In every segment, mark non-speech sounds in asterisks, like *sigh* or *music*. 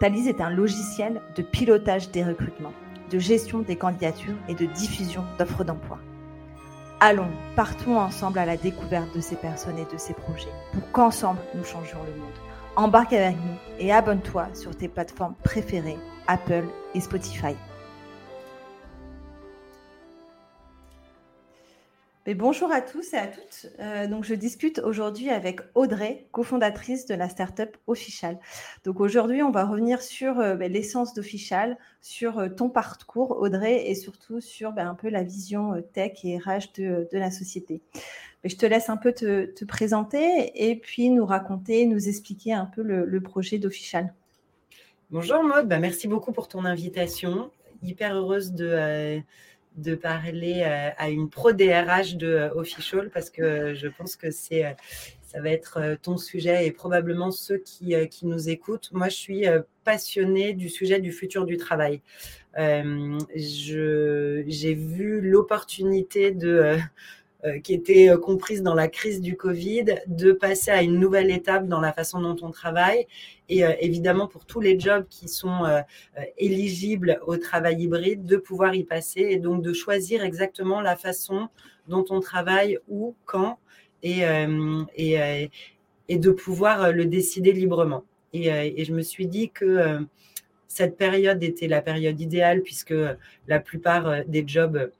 Thalys est un logiciel de pilotage des recrutements, de gestion des candidatures et de diffusion d'offres d'emploi. Allons, partons ensemble à la découverte de ces personnes et de ces projets pour qu'ensemble nous changions le monde. Embarque avec nous et abonne-toi sur tes plateformes préférées, Apple et Spotify. Bonjour à tous et à toutes. Euh, donc, je discute aujourd'hui avec Audrey, cofondatrice de la startup Official. Donc, aujourd'hui, on va revenir sur euh, ben, l'essence d'Official, sur euh, ton parcours, Audrey, et surtout sur ben, un peu la vision tech et RH de, la société. je te laisse un peu te, présenter et puis nous raconter, nous expliquer un peu le, projet d'Official. Bonjour Maud, bah, merci beaucoup pour ton invitation. Hyper heureuse de de parler euh, à une pro DRH de euh, Official parce que je pense que c'est euh, ça va être ton sujet et probablement ceux qui, qui nous écoutent. Moi, je suis passionnée du sujet du futur du travail. J'ai vu l'opportunité euh, qui était euh, comprise dans la crise du Covid, de passer à une nouvelle étape dans la façon dont on travaille. Et euh, évidemment, pour tous les jobs qui sont éligibles au travail hybride, de pouvoir y passer et donc de choisir exactement la façon dont on travaille, où, quand, et, et, de pouvoir le décider librement. Et, je me suis dit que cette période était la période idéale puisque la plupart des jobs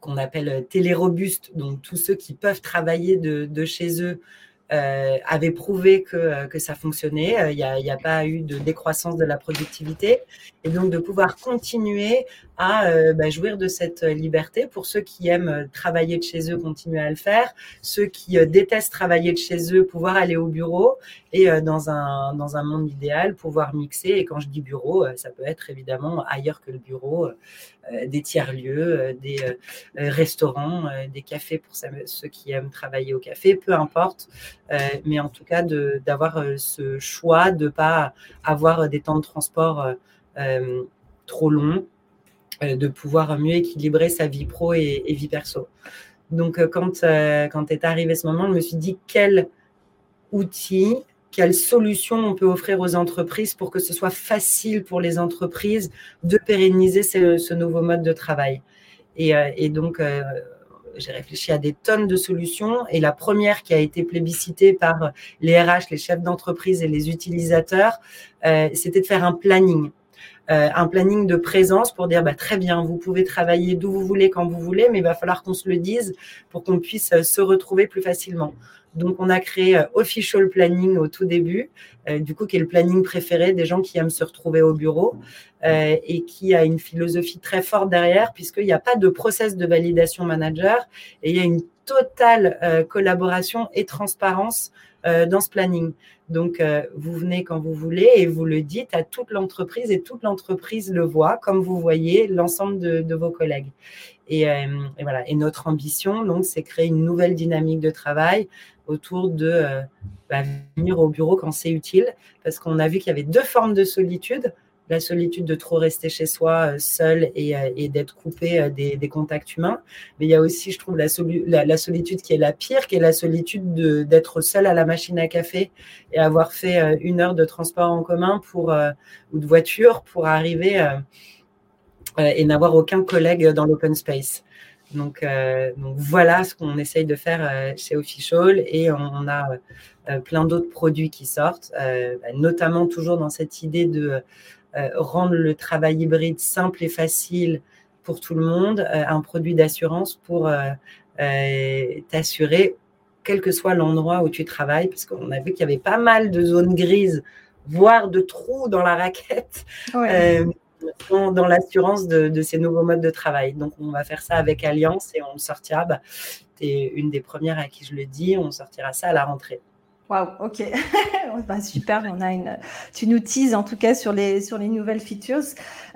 qu'on appelle euh, télérobustes, donc tous ceux qui peuvent travailler de, chez eux, euh, avaient prouvé que, euh, que ça fonctionnait. Il n'y a, a, pas eu de décroissance de la productivité. Et donc de pouvoir continuer à euh, bah, jouir de cette liberté. Pour ceux qui aiment travailler de chez eux, continuer à le faire. Ceux qui détestent travailler de chez eux, pouvoir aller au bureau. Et dans, un, dans un monde idéal, pouvoir mixer. Et quand je dis bureau, ça peut être évidemment ailleurs que le bureau. Euh, des tiers-lieux, euh, des euh, restaurants, des cafés pour ceux qui aiment travailler au café, peu importe. mais en tout cas, d'avoir ce choix de ne pas avoir des temps de transport trop longs, de pouvoir mieux équilibrer sa vie pro et, vie perso. Donc, quand, quand est arrivé ce moment, je me suis dit quel outil quelles solutions on peut offrir aux entreprises pour que ce soit facile pour les entreprises de pérenniser ce, nouveau mode de travail. Et, euh, donc, euh, j'ai réfléchi à des tonnes de solutions et la première qui a été plébiscitée par les RH, les chefs d'entreprise et les utilisateurs, euh, c'était de faire un planning. Un planning de présence pour dire bah, très bien, vous pouvez travailler d'où vous voulez, quand vous voulez, mais il va falloir qu'on se le dise pour qu'on puisse se retrouver plus facilement. Donc, on a créé euh, Official Planning au tout début, euh, du coup, qui est le planning préféré des gens qui aiment se retrouver au bureau euh, et qui a une philosophie très forte derrière, puisqu'il n'y a pas de process de validation manager et il y a une totale collaboration et transparence dans ce planning. Donc, vous venez quand vous voulez et vous le dites à toute l'entreprise et toute l'entreprise le voit, comme vous voyez l'ensemble de, vos collègues. Et, et, voilà. Et notre ambition, donc, c'est créer une nouvelle dynamique de travail autour de euh, bah, venir au bureau quand c'est utile, parce qu'on a vu qu'il y avait deux formes de solitude. La solitude de trop rester chez soi euh, seul et, euh, et d'être coupé des, des, contacts humains. Mais il y a aussi, je trouve, la, solitude qui est la pire, qui est la solitude d'être seul à la machine à café et avoir fait une heure de transport en commun pour, ou de voiture pour arriver et n'avoir aucun collègue dans l'open space. Donc, euh, voilà ce qu'on essaye de faire euh, chez Official et on, a euh, plein d'autres produits qui sortent, bah, notamment toujours dans cette idée de rendre le travail hybride simple et facile pour tout le monde, un produit d'assurance pour t'assurer quel que soit l'endroit où tu travailles, parce qu'on a vu qu'il y avait pas mal de zones grises, voire de trous dans la raquette dans l'assurance de, ces nouveaux modes de travail. Donc, on va faire ça avec Alliance et on sortira, bah, tu es une des premières à qui je le dis, on sortira ça à la rentrée. Waouh, ok, *laughs* bah, super. On a une, tu nous teases en tout cas sur les sur les nouvelles features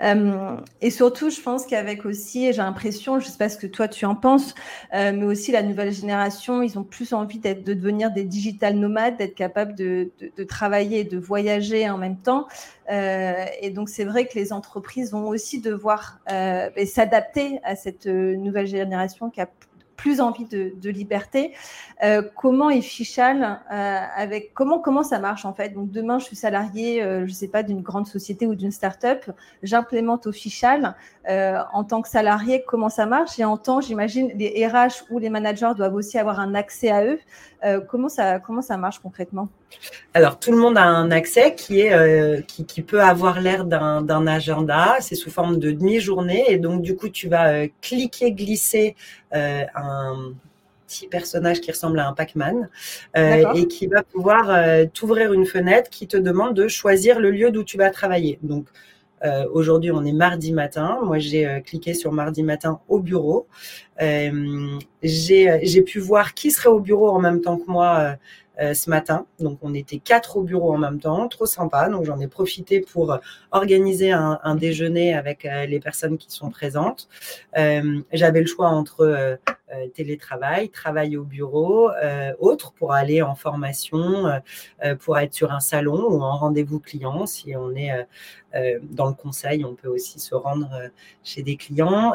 euh, et surtout, je pense qu'avec aussi, j'ai l'impression, je sais pas ce que toi tu en penses, euh, mais aussi la nouvelle génération, ils ont plus envie d'être de devenir des digital nomades, d'être capables de, de, de, travailler et de voyager en même temps. Euh, et donc c'est vrai que les entreprises vont aussi devoir euh, s'adapter à cette euh, nouvelle génération qui a plus envie de, liberté. Euh, comment est Fichal euh, avec comment comment ça marche en fait? Donc demain, je suis salarié, euh, je sais pas d'une grande société ou d'une start-up, j'implémente au Fichal euh, en tant que salarié. Comment ça marche? Et en tant, j'imagine, les RH ou les managers doivent aussi avoir un accès à eux. Comment ça comment ça marche concrètement? Alors tout le monde a un accès qui est euh, qui, qui, peut avoir l'air d'un agenda. C'est sous forme de demi-journée et donc du coup tu vas cliquer glisser un petit personnage qui ressemble à un Pac-Man euh, et qui va pouvoir euh, t'ouvrir une fenêtre qui te demande de choisir le lieu d'où tu vas travailler. Donc euh, aujourd'hui, on est mardi matin. Moi, j'ai euh, cliqué sur mardi matin au bureau. Euh, j'ai pu voir qui serait au bureau en même temps que moi euh, ce matin. Donc, on était quatre au bureau en même temps, trop sympa. Donc, j'en ai profité pour organiser un, un déjeuner avec euh, les personnes qui sont présentes. Euh, J'avais le choix entre euh, télétravail, travail au bureau, autre pour aller en formation, pour être sur un salon ou en rendez-vous client. Si on est dans le conseil, on peut aussi se rendre chez des clients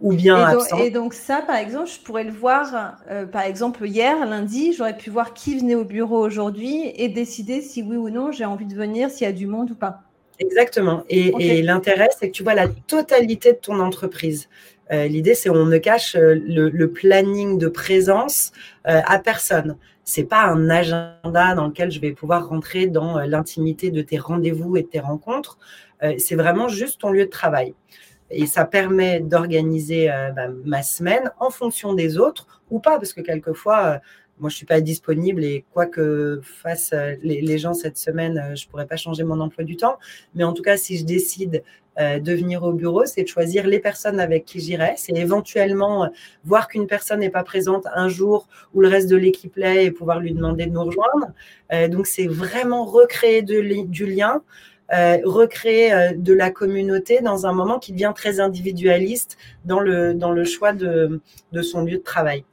ou bien et donc, absent. Et donc ça, par exemple, je pourrais le voir, par exemple, hier, lundi, j'aurais pu voir qui venait au bureau aujourd'hui et décider si oui ou non j'ai envie de venir, s'il y a du monde ou pas. Exactement. Et, okay. et l'intérêt, c'est que tu vois la totalité de ton entreprise. Euh, L'idée, c'est on ne cache le, le, planning de présence euh, à personne. C'est pas un agenda dans lequel je vais pouvoir rentrer dans euh, l'intimité de tes rendez-vous et de tes rencontres. Euh, c'est vraiment juste ton lieu de travail. Et ça permet d'organiser euh, bah, ma semaine en fonction des autres ou pas, parce que quelquefois euh, moi, je suis pas disponible et quoi que fassent les, les, gens cette semaine, je pourrais pas changer mon emploi du temps. Mais en tout cas, si je décide euh, de venir au bureau, c'est de choisir les personnes avec qui j'irai. C'est éventuellement voir qu'une personne n'est pas présente un jour où le reste de l'équipe l'est et pouvoir lui demander de nous rejoindre. Euh, donc, c'est vraiment recréer du lien. Euh, recréer euh, de la communauté dans un moment qui devient très individualiste dans le, dans le choix de, de son lieu de travail.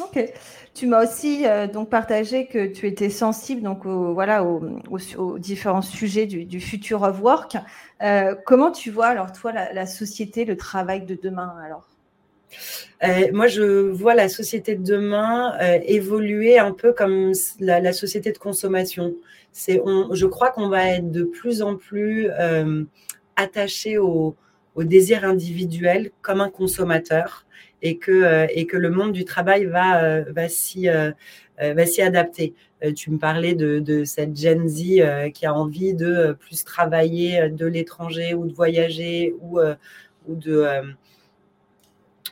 Ok. Tu m'as aussi euh, donc partagé que tu étais sensible donc voilà aux, différents sujets du, du future of work. Euh, comment tu vois alors toi la, société, le travail de demain alors? Euh, moi, je vois la société de demain évoluer un peu comme la, société de consommation. C'est, je crois qu'on va être de plus en plus attaché au désir individuel comme un consommateur et que, euh, et que le monde du travail va, euh, va s'y euh, s'y adapter. tu me parlais de, de cette Gen Z qui a envie de plus travailler de l'étranger ou de voyager ou, ou de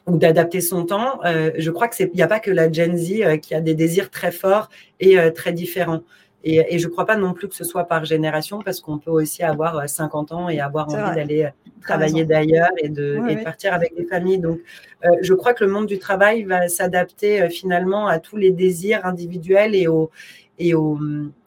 ou d'adapter son temps. je crois que c'est il n'y a pas que la Gen Z qui a des désirs très forts et très différents. Et, et je ne crois pas non plus que ce soit par génération, parce qu'on peut aussi avoir 50 ans et avoir envie d'aller travailler d'ailleurs et, de, ouais, et de partir avec des familles. Donc, euh, je crois que le monde du travail va s'adapter euh, finalement à tous les désirs individuels et aux, et aux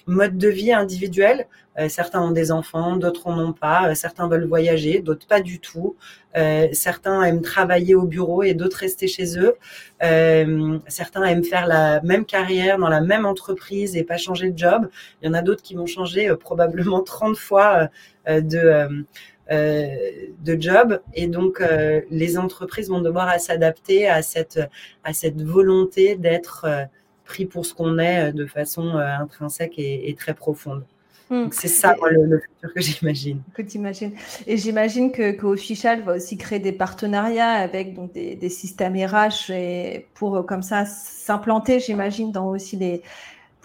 modes de vie individuels. Euh, certains ont des enfants, d'autres en ont pas. Euh, certains veulent voyager, d'autres pas du tout. Euh, certains aiment travailler au bureau et d'autres rester chez eux. Euh, certains aiment faire la même carrière dans la même entreprise et pas changer de job. Il y en a d'autres qui vont changer euh, probablement *laughs* 30 fois euh, de de job et donc les entreprises vont devoir s'adapter à cette à cette volonté d'être pris pour ce qu'on est de façon intrinsèque et, et très profonde. Mmh. C'est ça moi, le, le, futur que j'imagine. Que imagines. Et j'imagine que, que Official va aussi créer des partenariats avec donc, des, des systèmes RH et pour comme ça s'implanter, j'imagine, dans aussi les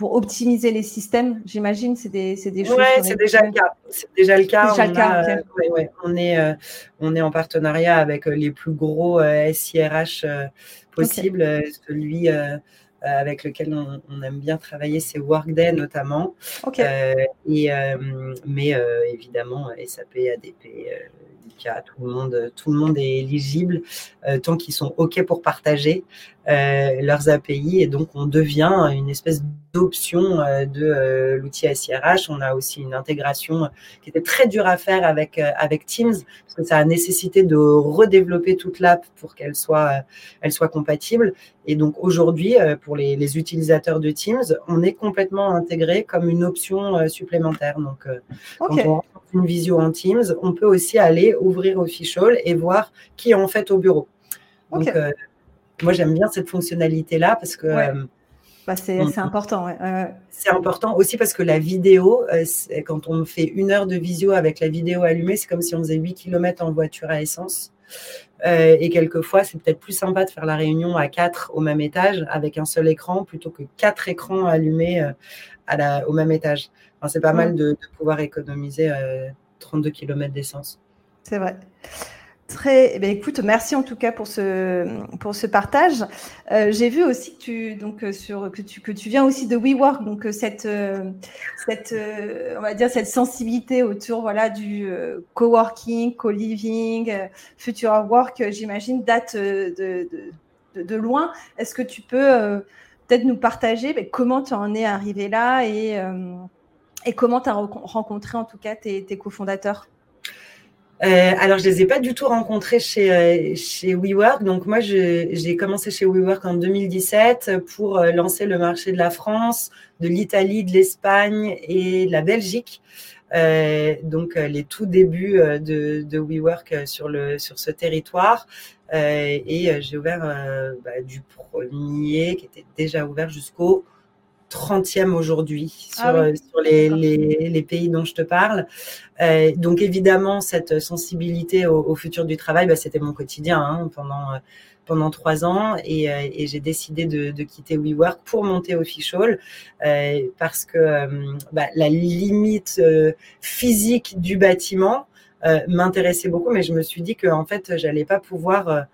pour optimiser les systèmes, j'imagine, c'est des, c'est des choses. Oui, c'est déjà le cas. C'est déjà le cas. Déjà on, le cas a, okay. ouais, ouais, on, est, euh, on est en partenariat avec les plus gros euh, SIRH euh, possibles. Okay. celui euh, avec lequel on, on, aime bien travailler, c'est Workday notamment. Okay. Euh, et, euh, mais évidemment, SAP, ADP, tout le monde, tout le monde est éligible tant qu'ils sont OK pour partager leurs API. Et donc, on devient une espèce options euh, de euh, l'outil SIRH. On a aussi une intégration qui était très dure à faire avec, euh, avec Teams, parce que ça a nécessité de redévelopper toute l'app pour qu'elle soit, elle soit compatible. Et donc aujourd'hui, pour les, les, utilisateurs de Teams, on est complètement intégré comme une option supplémentaire. Donc quand on une visio en Teams, on peut aussi aller ouvrir Official et voir qui est en fait au bureau. Donc moi j'aime bien cette fonctionnalité-là parce que... Bah, c'est important. C'est important aussi parce que la vidéo, euh, quand on fait une heure de visio avec la vidéo allumée, c'est comme si on faisait 8 km en voiture à essence. Euh, et quelquefois, c'est peut-être plus sympa de faire la réunion à quatre au même étage avec un seul écran plutôt que quatre écrans allumés euh, à la, au même étage. c'est pas mal de, pouvoir économiser 32 km d'essence. C'est vrai. Eh écoute, merci en tout cas pour ce, pour ce partage. Euh, j'ai vu aussi que tu, donc, euh, sur, que, tu, que tu viens aussi de WeWork, donc euh, cette, cette, on va dire cette sensibilité autour voilà, du coworking, co-living, future work, j'imagine, date de, de, de, loin. Est-ce que tu peux peut-être nous partager ben, comment tu en es arrivé là et, et comment tu as rencontré en tout cas tes, tes cofondateurs? Euh, alors, je les ai pas du tout rencontrés chez, euh, chez WeWork. Donc, moi, j'ai commencé chez WeWork en 2017 pour euh, lancer le marché de la France, de l'Italie, de l'Espagne et de la Belgique. Euh, donc, les tout débuts de, de WeWork sur, le, sur ce territoire. et j'ai ouvert bah, du premier qui était déjà ouvert jusqu'au 30e aujourd'hui ah sur, euh, sur les, les, les, pays dont je te parle. Euh, donc évidemment, cette sensibilité au, au futur du travail, bah, c'était mon quotidien hein, pendant, euh, pendant trois ans. Et, euh, et j'ai décidé de, de, quitter WeWork pour monter Official euh, parce que bah, la limite physique du bâtiment m'intéressait beaucoup, mais je me suis dit que en fait, j'allais pas pouvoir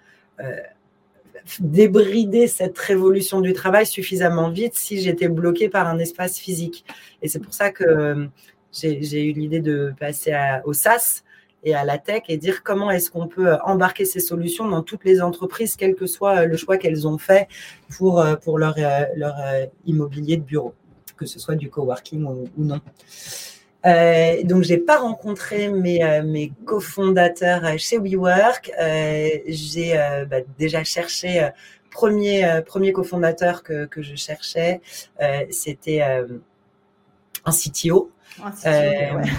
débrider cette révolution du travail suffisamment vite si j'étais bloquée par un espace physique. Et c'est pour ça que euh, j'ai eu l'idée de passer au SaaS et à la tech et dire comment est-ce qu'on peut embarquer ces solutions dans toutes les entreprises, quel que soit le choix qu'elles ont fait pour, euh, pour leur, euh, leur immobilier de bureau, que ce soit du coworking ou non. Euh, donc, j'ai pas rencontré mes, euh, mes cofondateurs euh, chez WeWork. Euh, j'ai bah, déjà cherché premier premier cofondateur que, que je cherchais, c'était un CTO. Un CTO ouais.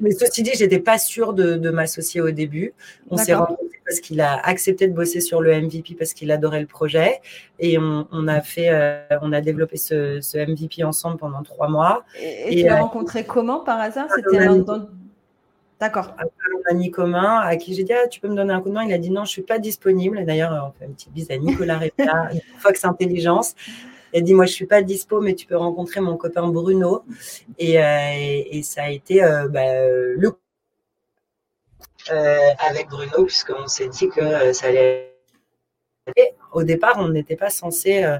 Mais ceci dit, j'étais pas sûre de, de m'associer au début. On s'est rencontrés parce qu'il a accepté de bosser sur le MVP parce qu'il adorait le projet et on, on a fait, euh, on a développé ce, ce, MVP ensemble pendant trois mois. Et, et tu l'as euh, rencontré comment par hasard? C'était un, dans... D'accord. Un ami commun à qui j'ai dit ah, tu peux me donner un coup de main? Il a dit non, je suis pas disponible. D'ailleurs, on fait une petite bise à Nicolas Répia, *laughs* Fox Intelligence. Il a dit moi je suis pas dispo, mais tu peux rencontrer mon copain Bruno. Et, euh, et, et ça a été euh, bah, le avec Bruno, puisqu'on s'est dit que euh, ça allait. Et au départ, on n'était pas censé euh,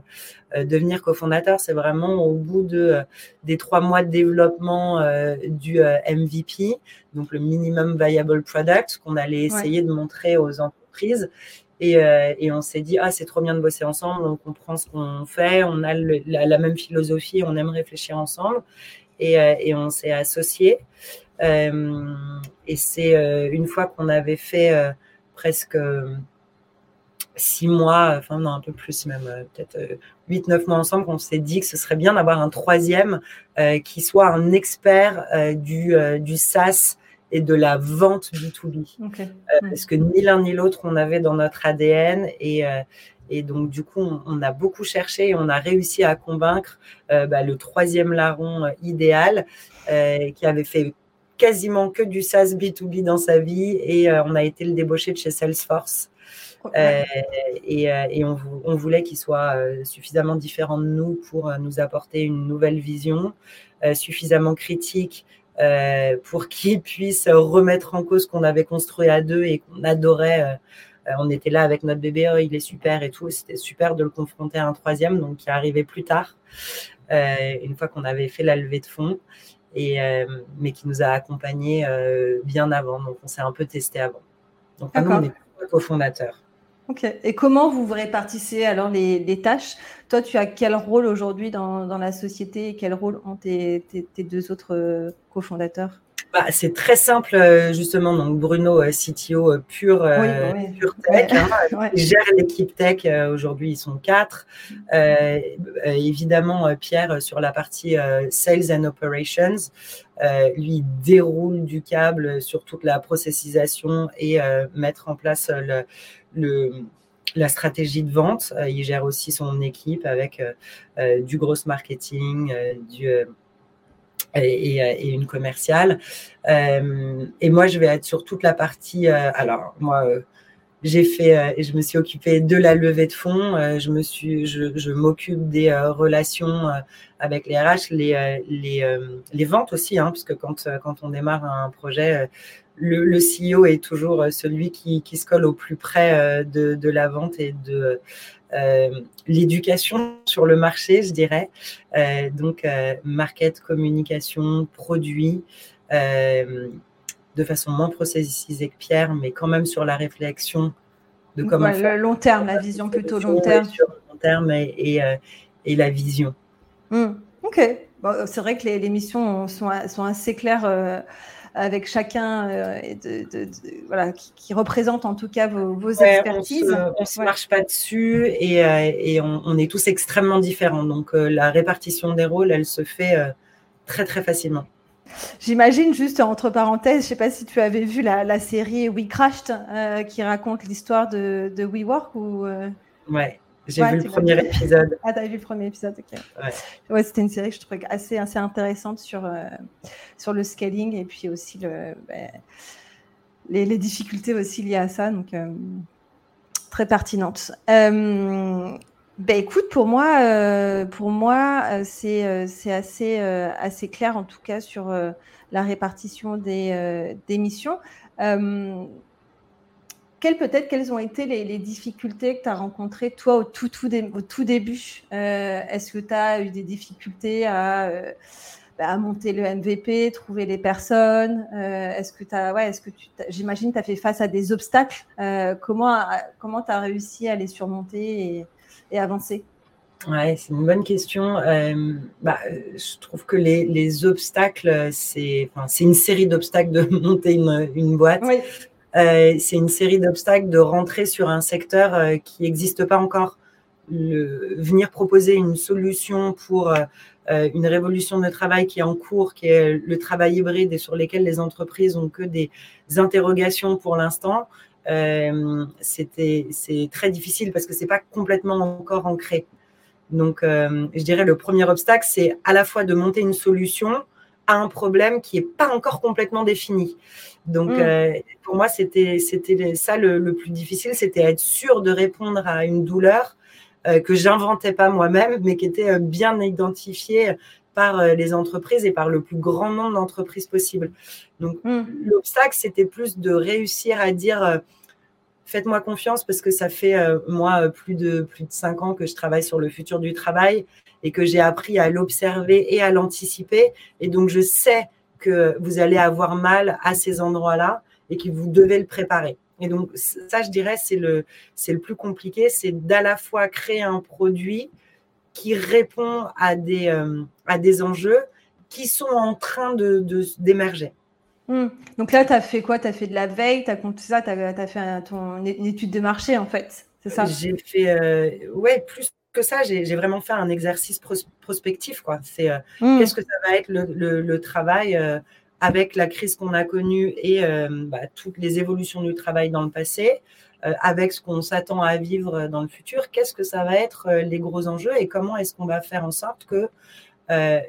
euh, devenir cofondateur. C'est vraiment au bout de, des trois mois de développement du MVP, donc le minimum viable product, qu'on allait essayer ouais. de montrer aux entreprises. Et, euh, et, on s'est dit ah c'est trop bien de bosser ensemble on comprend ce qu'on fait on a le, la, la, même philosophie on aime réfléchir ensemble et, euh, et on s'est associés euh, et c'est euh, une fois qu'on avait fait euh, presque six mois, enfin non, un peu plus même, peut-être huit, neuf mois ensemble, qu'on s'est dit que ce serait bien d'avoir un troisième euh, qui soit un expert euh, du, euh, du SaaS et de la vente B2B. Okay. Parce que ni l'un ni l'autre, on avait dans notre ADN et, et donc, du coup, on, on, a beaucoup cherché et on a réussi à convaincre bah, le troisième larron idéal qui avait fait quasiment que du SaaS B2B dans sa vie et euh, on a été le débauché de chez Salesforce. Euh, et, euh, et on, on, voulait qu'il soit suffisamment différent de nous pour nous apporter une nouvelle vision, suffisamment critique pour qu'il *laughs* puisse remettre en cause ce qu'on avait construit à deux et qu'on adorait. on était là avec notre bébé, oh, il est super et tout. C'était super de le confronter à un troisième, donc qui est arrivé plus tard, une fois qu'on avait fait la levée de fonds et, euh, mais qui nous a accompagnés euh, bien avant. Donc, on s'est un peu testé avant. Donc, on est cofondateur. Ok. Et comment vous répartissez alors les, tâches? Toi, tu as quel rôle aujourd'hui dans, la société et quel rôle ont tes, deux autres euh, cofondateurs? Bah, c'est très simple, euh, justement. Donc, Bruno, euh, CTO pur, tech, hein, *laughs* gère l'équipe tech. Aujourd'hui, ils sont quatre. évidemment, Pierre, sur la partie Sales and Operations, lui, déroule du câble sur toute la processisation et mettre en place le, le, la stratégie de vente. Euh, il gère aussi son équipe avec euh, euh, du gros marketing, du, et, une commerciale. et moi, je vais être sur toute la partie. alors, moi, j'ai fait je me suis occupée de la levée de fonds. je me suis, je, m'occupe des relations avec les RH, les, les, les ventes aussi, hein, parce que quand, quand on démarre un projet, le, CEO est toujours euh, celui qui, se colle au plus près euh, de, la vente et de euh, l'éducation sur le marché, je dirais. donc, market, communication, produit, de façon moins processisée que Pierre, mais quand même sur la réflexion de comment Le long terme, la vision plutôt long terme. Sur le long terme et, et, la vision. Hmm. ok. c'est vrai que les, missions sont, sont assez claires avec chacun euh, de, voilà, qui, représente en tout cas vos, expertises. On ne se, marche pas dessus et, euh, et on, est tous extrêmement différents. Donc euh, la répartition des rôles, elle se fait très très facilement. J'imagine juste entre parenthèses, je ne sais pas si tu avais vu la, série We Crashed qui raconte l'histoire de, de WeWork ou. Ouais. J'ai vu le premier épisode. Ah, t'as vu le premier épisode, ok. Ouais, c'était une série que je trouvais assez, assez intéressante sur, euh, sur le scaling et puis aussi le, ben, les, les, difficultés aussi liées à ça. Donc, euh, très pertinente. Euh, ben, écoute, pour moi, pour moi c'est assez, assez clair en tout cas sur la répartition des, des missions quelles peut-être quelles ont été les, difficultés que tu as rencontrées toi au tout, tout, au tout début euh, Est-ce que tu as eu des difficultés à, euh, bah, monter le MVP, trouver les personnes euh, Est-ce que tu as, ouais, est-ce que tu, j'imagine, tu as fait face à des obstacles Comment comment tu as réussi à les surmonter et, avancer? Ouais, c'est une bonne question. bah, je trouve que les, les obstacles, c'est enfin, une série d'obstacles de *laughs* monter une, une boîte. Oui. Euh, c'est une série d'obstacles de rentrer sur un secteur euh, qui n'existe pas encore. Venir proposer une solution pour euh, une révolution de travail qui est en cours, qui est le travail hybride et sur lesquels les entreprises ont que des interrogations pour l'instant, c'est très difficile parce que c'est pas complètement encore ancré. Donc, je dirais le premier obstacle, c'est à la fois de monter une solution à un problème qui n'est pas encore complètement défini. Donc, mm. euh, pour moi, c'était ça le, plus difficile, c'était être sûr de répondre à une douleur euh, que j'inventais pas moi-même, mais qui était euh, bien identifiée par les entreprises et par le plus grand nombre d'entreprises possible. Donc, mm. l'obstacle, c'était plus de réussir à dire faites-moi confiance parce que ça fait moi plus de plus de cinq ans que je travaille sur le futur du travail et que j'ai appris à l'observer et à l'anticiper. Et donc, je sais que vous allez avoir mal à ces endroits-là et que vous devez le préparer. Et donc, ça, je dirais, c'est le, c'est le plus compliqué, c'est d'à la fois créer un produit qui répond à des, euh, à des enjeux qui sont en train de, d'émerger. Hmm. Donc là, tu as fait quoi? Tu as fait de la veille, tu as, ça, tu as, fait ton, une étude de marché, en fait, c'est ça? J'ai fait, euh, ouais, plus que ça, j'ai vraiment fait un exercice prospectif. Quoi. C'est euh, mmh. qu'est-ce que ça va être le, travail euh, avec la crise qu'on a connue et euh, bah, toutes les évolutions du travail dans le passé, avec ce qu'on s'attend à vivre dans le futur. Qu'est-ce que ça va être les gros enjeux et comment est-ce qu'on va faire en sorte que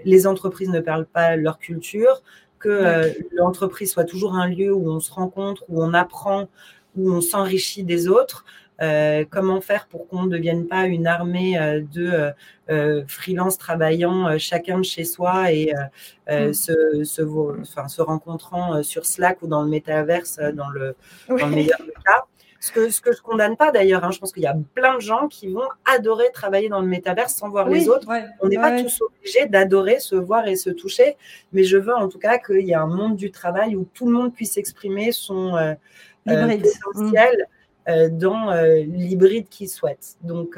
les entreprises ne perdent pas leur culture, que l'entreprise soit toujours un lieu où on se rencontre, où on apprend, où on s'enrichit des autres. Euh, comment faire pour qu'on ne devienne pas une armée euh, de euh, freelance travaillant chacun de chez soi et mm. se, se, rencontrant sur Slack ou dans le métaverse dans le, meilleur des cas. Ce que, ce que je condamne pas d'ailleurs, hein, je pense qu'il y a plein de gens qui vont adorer travailler dans le métaverse sans voir les autres. On n'est pas tous obligés d'adorer se voir et se toucher, mais je veux en tout cas qu'il y ait un monde du travail où tout le monde puisse exprimer son potentiel dans l'hybride qu'ils souhaitent. Donc,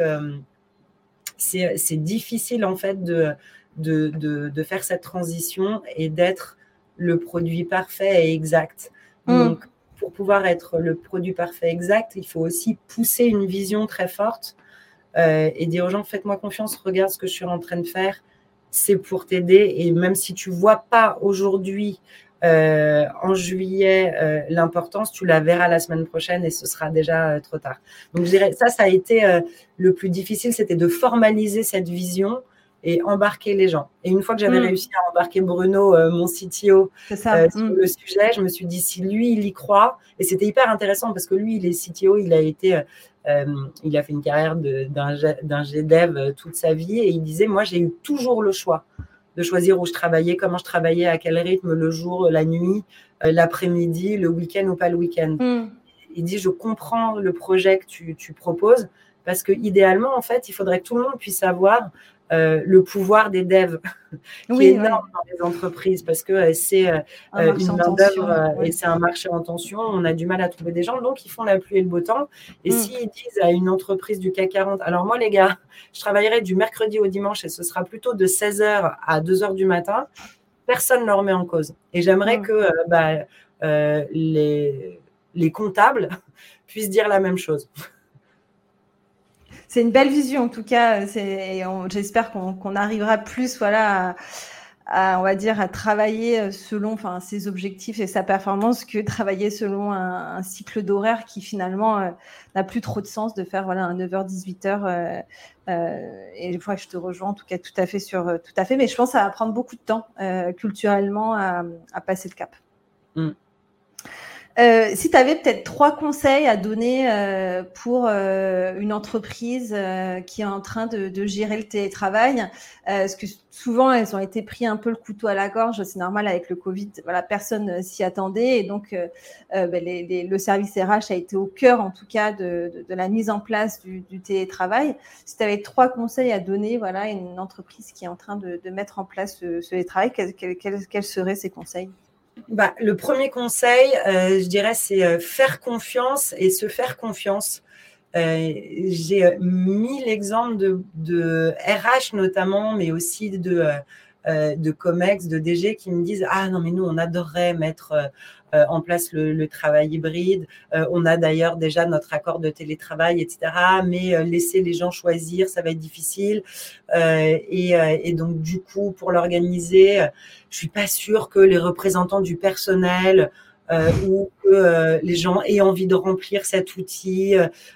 c'est difficile en fait de, de, de, faire cette transition et d'être le produit parfait et exact. Mm. Donc, pour pouvoir être le produit parfait exact, il faut aussi pousser une vision très forte euh, et dire aux gens faites-moi confiance, regarde ce que je suis en train de faire, c'est pour t'aider. Et même si tu vois pas aujourd'hui, euh, en juillet, euh, l'importance, tu la verras la semaine prochaine et ce sera déjà trop tard. Donc je dirais ça, ça a été le plus difficile, c'était de formaliser cette vision et embarquer les gens. Et une fois que j'avais mm. réussi à embarquer Bruno, euh, mon CTO, euh, sur mm. le sujet, je me suis dit si lui, il y croit, et c'était hyper intéressant parce que lui, il est CTO, il a été, euh, il a fait une carrière d'un GDev toute sa vie, et il disait, moi, j'ai eu toujours le choix de choisir où je travaillais, comment je travaillais, à quel rythme, le jour, la nuit, l'après-midi, le week-end ou pas le week-end. Mm. Il dit, je comprends le projet que tu, tu proposes, parce que idéalement, en fait, il faudrait que tout le monde puisse avoir euh, le pouvoir des devs, *laughs* qui est énorme dans les entreprises parce que euh, c'est euh, une main-d'œuvre et c'est un marché en tension. On a du mal à trouver des gens, donc ils font la pluie et le beau temps. Et mm. s'ils disent à une entreprise du CAC 40, alors moi, les gars, *laughs* je travaillerai du mercredi au dimanche et ce sera plutôt de 16h à 2h du matin, personne ne leur met en cause. Et j'aimerais mm. que bah, les, les comptables *laughs* puissent dire la même chose c'est une belle vision en tout cas. J'espère qu'on arrivera plus, voilà. À, travailler selon enfin, ses objectifs et sa performance que travailler selon un, cycle d'horaire qui finalement euh, n'a plus trop de sens de faire voilà, un 9h-18h. Euh, euh, et je crois que je te rejoins en tout cas tout à fait sur tout à fait, mais je pense que ça va prendre beaucoup de temps culturellement à, passer le cap. Mm. Euh, si tu avais peut-être trois conseils à donner euh, pour euh, une entreprise qui est en train de, gérer le télétravail, parce que souvent elles ont été pris un peu le couteau à la gorge, c'est normal avec le Covid, voilà, personne s'y attendait. Et donc ben, le service RH a été au cœur en tout cas de, la mise en place du, télétravail. Si tu avais trois conseils à donner, voilà, à une entreprise qui est en train de, mettre en place ce, télétravail, quels seraient ces conseils? Bah, le premier conseil, euh, je dirais, c'est euh, faire confiance et se faire confiance. Euh, j'ai mille exemples de, RH notamment, mais aussi de, de COMEX, de DG qui me disent Ah non, mais nous, on adorerait mettre en place le, travail hybride. Euh, on a d'ailleurs déjà notre accord de télétravail, etc. Mais euh, laisser les gens choisir, ça va être difficile. Et, donc, du coup, pour l'organiser, je suis pas sûre que les représentants du personnel ou que les gens aient envie de remplir cet outil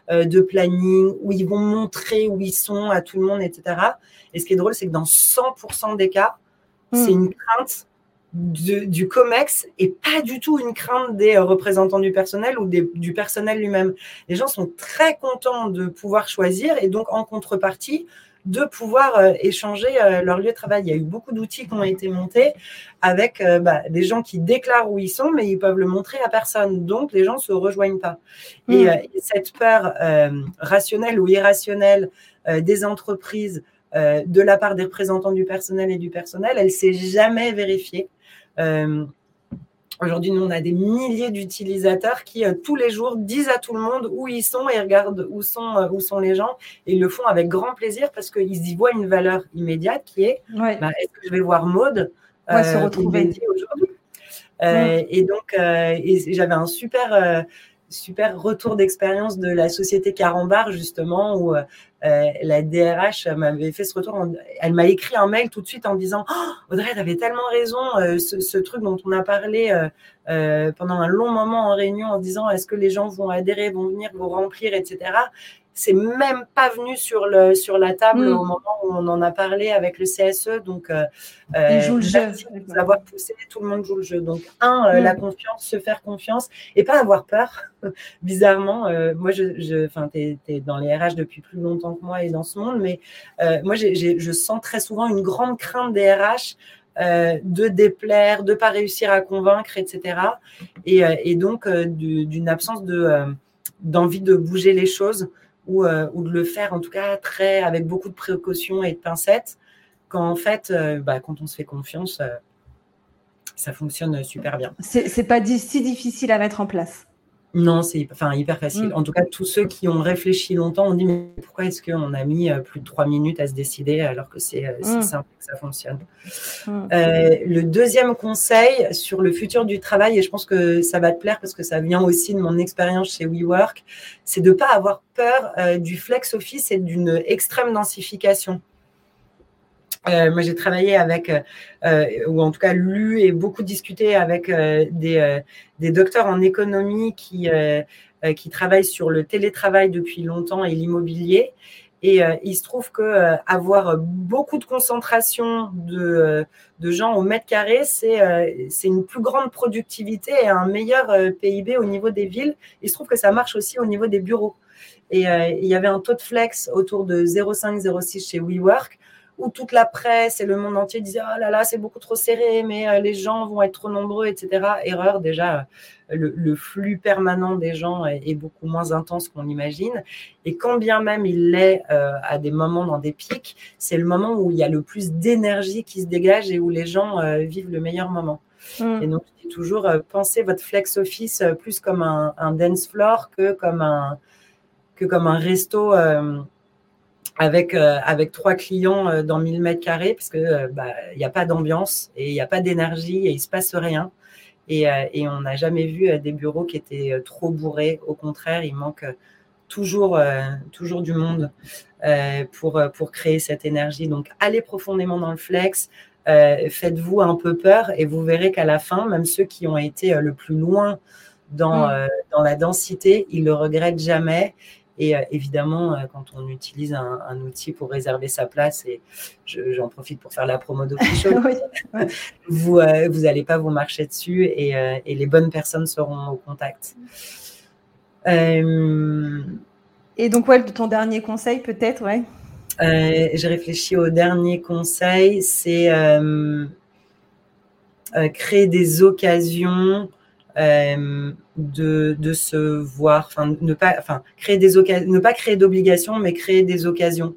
de planning, où ils vont montrer où ils sont à tout le monde, etc. Et ce qui est drôle, c'est que dans 100% des cas, c'est hmm. une crainte du COMEX et pas du tout une crainte des euh, représentants du personnel ou du personnel lui-même. Les gens sont très contents de pouvoir choisir et donc en contrepartie de pouvoir euh, échanger euh, leur lieu de travail. Il y a eu beaucoup d'outils qui ont été montés avec bah, des gens qui déclarent où ils sont, mais ils peuvent le montrer à personne. Donc les gens se rejoignent pas. Et, hmm. cette peur rationnelle ou irrationnelle des entreprises de la part des représentants du personnel et du personnel, elle s'est jamais vérifiée. Euh, aujourd'hui, nous, on a des milliers d'utilisateurs qui, euh, tous les jours, disent à tout le monde où ils sont et regardent où sont, euh, où sont les gens. Et ils le font avec grand plaisir parce qu'ils y voient une valeur immédiate qui est bah, est-ce que je vais voir Maude se retrouver. aujourd'hui? Et donc, j'avais un super super retour d'expérience de la société Carambar, justement, où euh, la DRH m'avait fait ce retour. Elle m'a écrit un mail tout de suite en disant oh, Audrey, tu avais tellement raison, euh, ce, truc dont on a parlé euh, pendant un long moment en réunion en disant est-ce que les gens vont adhérer, vont venir, vont remplir, etc c'est même pas venu sur, le, sur la table mm. au moment où on en a parlé avec le CSE. Donc, euh, joue le jeu. Avoir poussé, tout le monde joue le jeu. Donc, un, mm. la confiance, se faire confiance et pas avoir peur. *laughs* Bizarrement, moi, je, je tu es, dans les RH depuis plus longtemps que moi et dans ce monde, mais moi, je sens très souvent une grande crainte des RH. de déplaire, de pas réussir à convaincre, etc. Et, et donc d'une absence de d'envie de bouger les choses. Euh, ou, de le faire en tout cas très avec beaucoup de précautions et de pincettes, quand en fait, euh, bah, quand on se fait confiance, euh, ça fonctionne super bien. C'est pas si difficile à mettre en place. Non, c'est enfin, hyper facile. Mm. En tout cas, tous ceux qui ont réfléchi longtemps ont dit mais pourquoi est-ce qu'on a mis euh, plus de trois minutes à se décider alors que c'est euh, mm. simple que ça fonctionne? Mm. Euh, le deuxième conseil sur le futur du travail, et je pense que ça va te plaire parce que ça vient aussi de mon expérience chez WeWork, c'est de ne pas avoir peur du flex office et d'une extrême densification. Euh, moi, j'ai travaillé avec, euh, euh, ou en tout cas lu et beaucoup discuté avec des, des, docteurs en économie qui, qui travaillent sur le télétravail depuis longtemps et l'immobilier. Et il se trouve que avoir beaucoup de concentration de, de gens au mètre carré, c'est une plus grande productivité et un meilleur PIB au niveau des villes. Il se trouve que ça marche aussi au niveau des bureaux. Et il y avait un taux de flex autour de 0,5-0,6 chez WeWork où toute la presse et le monde entier disaient oh là là c'est beaucoup trop serré mais euh, les gens vont être trop nombreux etc erreur déjà le, flux permanent des gens est, beaucoup moins intense qu'on imagine. Et quand bien même il l'est euh, à des moments dans des pics c'est le moment où il y a le plus d'énergie qui se dégage et où les gens euh, vivent le meilleur moment. Mm. et donc je dis toujours pensez votre flex office plus comme un, un, dance floor que comme un que comme un resto avec, euh, avec trois clients euh, dans 1000 mètres carrés, parce que euh, bah, il n'y a pas d'ambiance et il n'y a pas d'énergie et il se passe rien. Et, et on n'a jamais vu des bureaux qui étaient trop bourrés. Au contraire, il manque toujours, toujours du monde pour, pour créer cette énergie. Donc, allez profondément dans le flex, faites-vous un peu peur et vous verrez qu'à la fin, même ceux qui ont été le plus loin dans, mmh. dans la densité, ils le regrettent jamais et euh, évidemment, euh, quand on utilise un, outil pour réserver sa place, et j'en profite pour faire la promo de *laughs* oui, vous n'allez euh, pas vous marcher dessus et, les bonnes personnes seront au contact. Et donc, ouais, ton dernier conseil, peut-être, ouais. J'ai réfléchi au dernier conseil, c'est créer des occasions euh, de, de, se voir, enfin ne pas, enfin créer des occasions, ne pas créer d'obligations, mais créer des occasions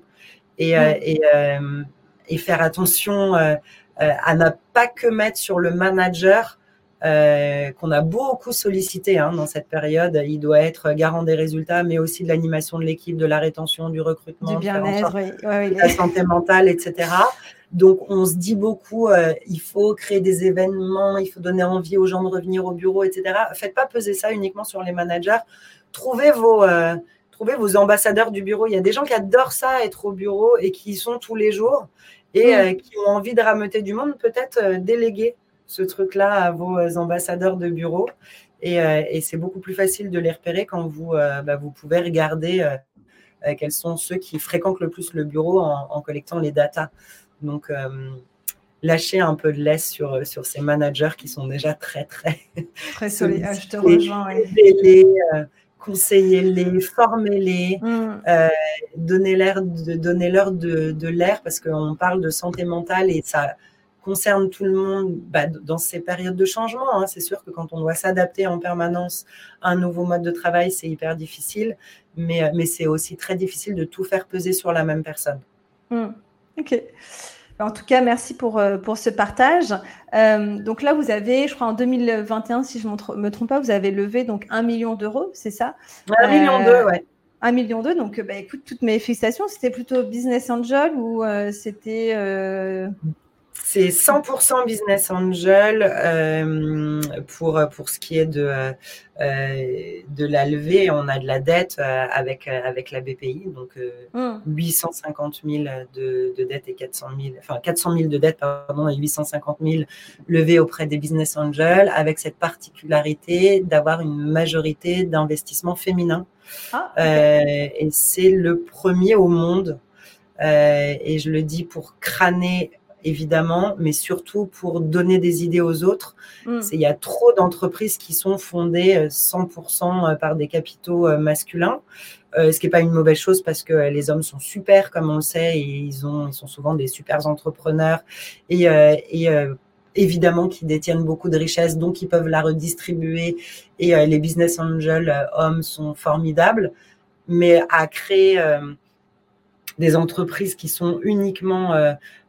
et, euh, et, euh, et, faire attention à ne pas que mettre sur le manager qu'on a beaucoup sollicité hein, dans cette période. Il doit être garant des résultats, mais aussi de l'animation de l'équipe, de la rétention, du recrutement, du bien-être, de la santé mentale, etc. Donc, on se dit beaucoup, euh, il faut créer des événements, il faut donner envie aux gens de revenir au bureau, etc. Faites pas peser ça uniquement sur les managers. Trouvez vos, euh, trouvez vos ambassadeurs du bureau. Il y a des gens qui adorent ça, être au bureau et qui y sont tous les jours et euh, qui ont envie de rameuter du monde. Peut-être déléguer ce truc-là à vos ambassadeurs de bureau. Et, c'est beaucoup plus facile de les repérer quand vous, bah, vous pouvez regarder quels sont ceux qui fréquentent le plus le bureau en, en collectant les datas. Donc, euh, lâcher un peu de laisse sur, sur ces managers qui sont déjà très, très. *laughs* Très solides. Ah, je te rejoins. les euh, conseillez-les, formez-les, mm. euh, donnez-leur de, donnez de, de l'air parce qu'on parle de santé mentale et ça concerne tout le monde bah, dans ces périodes de changement. Hein. C'est sûr que quand on doit s'adapter en permanence à un nouveau mode de travail, c'est hyper difficile, mais, mais c'est aussi très difficile de tout faire peser sur la même personne. Mm. Ok. En tout cas, merci pour, euh, pour ce partage. Euh, donc là, vous avez, je crois en 2021, si je ne me trompe pas, vous avez levé donc un million d'euros, c'est ça? Un million d'euros, euh, ouais. Un million d'euros. Donc, bah, écoute, toutes mes félicitations. C'était plutôt business angel ou c'était c'est 100% business angel euh, pour, pour ce qui est de, euh, de la levée. On a de la dette euh, avec, avec la BPI, donc 850 000 de, de dette et 400 000, enfin 400 000 de dette pardon, et 850 000 levées auprès des business angels, avec cette particularité d'avoir une majorité d'investissements féminins. Ah, et c'est le premier au monde. et je le dis pour crâner évidemment, mais surtout pour donner des idées aux autres. Mm. Il y a trop d'entreprises qui sont fondées 100% euh, euh, par des capitaux euh, masculins, ce qui n'est pas une mauvaise chose parce que les hommes sont super, comme on le sait, et ils, ont, ils sont souvent des super entrepreneurs et, et évidemment qui détiennent beaucoup de richesses, donc ils peuvent la redistribuer. Et les business angels hommes sont formidables, mais à créer des entreprises qui sont uniquement